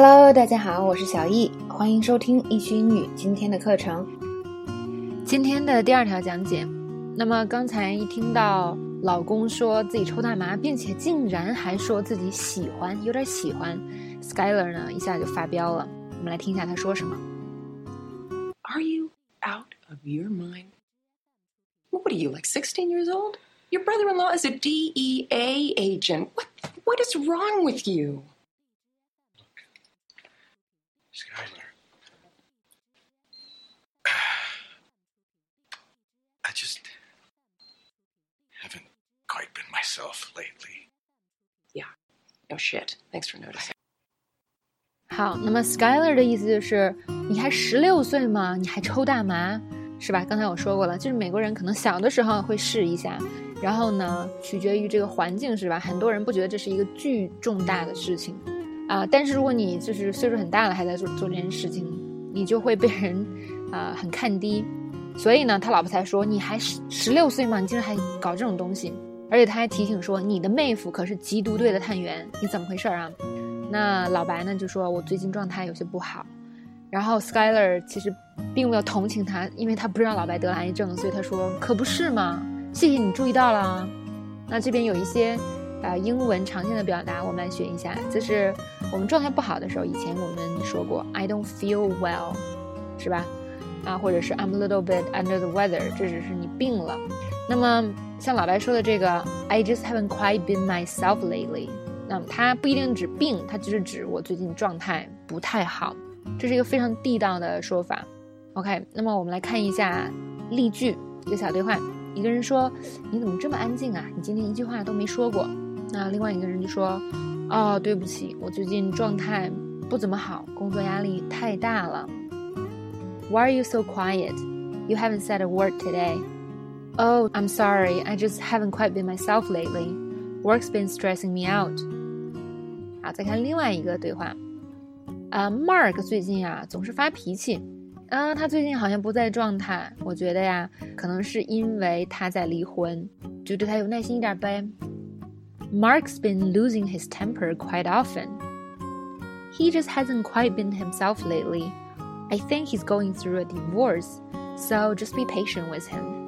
Hello，大家好，我是小易，欢迎收听易学英语今天的课程。今天的第二条讲解。那么刚才一听到老公说自己抽大麻，并且竟然还说自己喜欢，有点喜欢，Skyler 呢一下就发飙了。我们来听一下他说什么。Are you out of your mind? What are you like, sixteen years old? Your brother-in-law is a DEA agent. What what is wrong with you? Skylar. I just haven't quite been myself lately. Yeah, no shit. Thanks for noticing. 好，那么 Skyler 的意思就是，你还十六岁吗？你还抽大麻，是吧？刚才我说过了，就是美国人可能小的时候会试一下，然后呢，取决于这个环境，是吧？很多人不觉得这是一个巨重大的事情。啊，但是如果你就是岁数很大了还在做做这件事情，你就会被人啊很看低，所以呢，他老婆才说你还十十六岁吗？你竟然还搞这种东西，而且他还提醒说你的妹夫可是缉毒队的探员，你怎么回事啊？那老白呢就说我最近状态有些不好，然后 Skyler 其实并没有同情他，因为他不知道老白得了癌症，所以他说可不是嘛，谢谢你注意到了。那这边有一些。啊，英文常见的表达我们来学一下，就是我们状态不好的时候，以前我们说过 I don't feel well，是吧？啊，或者是 I'm a little bit under the weather，这只是你病了。那么像老白说的这个 I just haven't quite been myself lately，那么它不一定指病，它就是指我最近状态不太好。这是一个非常地道的说法。OK，那么我们来看一下例句，一个小对话。一个人说：“你怎么这么安静啊？你今天一句话都没说过。”那另外一个人就说：“哦，对不起，我最近状态不怎么好，工作压力太大了。” Why are you so quiet? You haven't said a word today. Oh, I'm sorry. I just haven't quite been myself lately. Work's been stressing me out. 好，再看另外一个对话。啊，Mark 最近啊总是发脾气。啊，他最近好像不在状态。我觉得呀，可能是因为他在离婚，就对他有耐心一点呗。Mark's been losing his temper quite often. He just hasn't quite been himself lately. I think he's going through a divorce, so just be patient with him.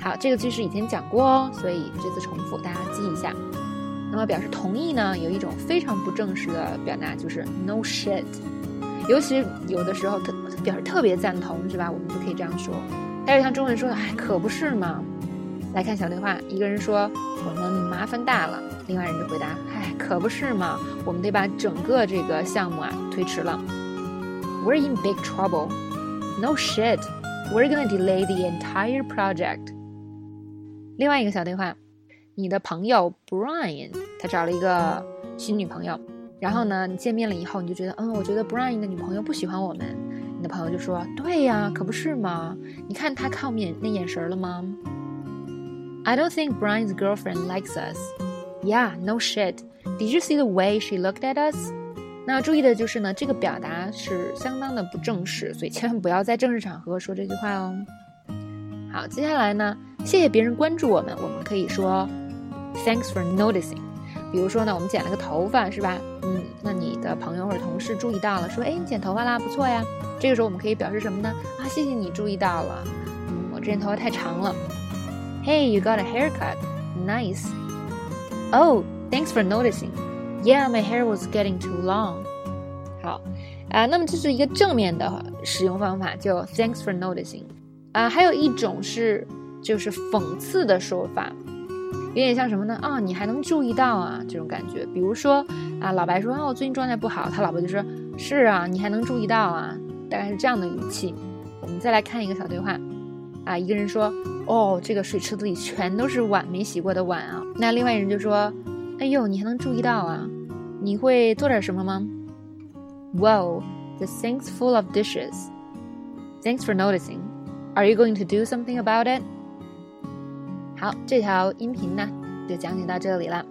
好，这个句式以前讲过哦，所以这次重复，大家记一下。那么表示同意呢，有一种非常不正式的表达，就是 no shit。尤其有的时候特表示特别赞同，是吧？我们就可以这样说。但是像中文说的，哎，可不是嘛。来看小对话，一个人说我们麻烦大了，另外人就回答，唉，可不是嘛，我们得把整个这个项目啊推迟了。We're in big trouble. No shit. We're gonna delay the entire project. 另外一个小对话，你的朋友 Brian 他找了一个新女朋友，然后呢，你见面了以后，你就觉得，嗯，我觉得 Brian 的女朋友不喜欢我们。你的朋友就说，对呀，可不是吗，你看他看我们眼那眼神了吗？I don't think Brian's girlfriend likes us. Yeah, no shit. Did you see the way she looked at us? 那要注意的就是呢，这个表达是相当的不正式，所以千万不要在正式场合说这句话哦。好，接下来呢，谢谢别人关注我们，我们可以说 Thanks for noticing。比如说呢，我们剪了个头发，是吧？嗯，那你的朋友或者同事注意到了，说，哎，你剪头发啦，不错呀。这个时候我们可以表示什么呢？啊，谢谢你注意到了。嗯，我之前头发太长了。Hey, you got a haircut. Nice. Oh, thanks for noticing. Yeah, my hair was getting too long. 好，啊，那么这是一个正面的使用方法，就 Thanks for noticing。啊，还有一种是就是讽刺的说法，有点像什么呢？啊，你还能注意到啊，这种感觉。比如说啊，老白说啊，我最近状态不好，他老婆就说，是啊，你还能注意到啊，大概是这样的语气。我们再来看一个小对话。啊，一个人说：“哦，这个水池子里全都是碗，没洗过的碗啊。”那另外一人就说：“哎呦，你还能注意到啊？你会做点什么吗？”Wow, the sink's full of dishes. Thanks for noticing. Are you going to do something about it? 好，这条音频呢就讲解到这里了。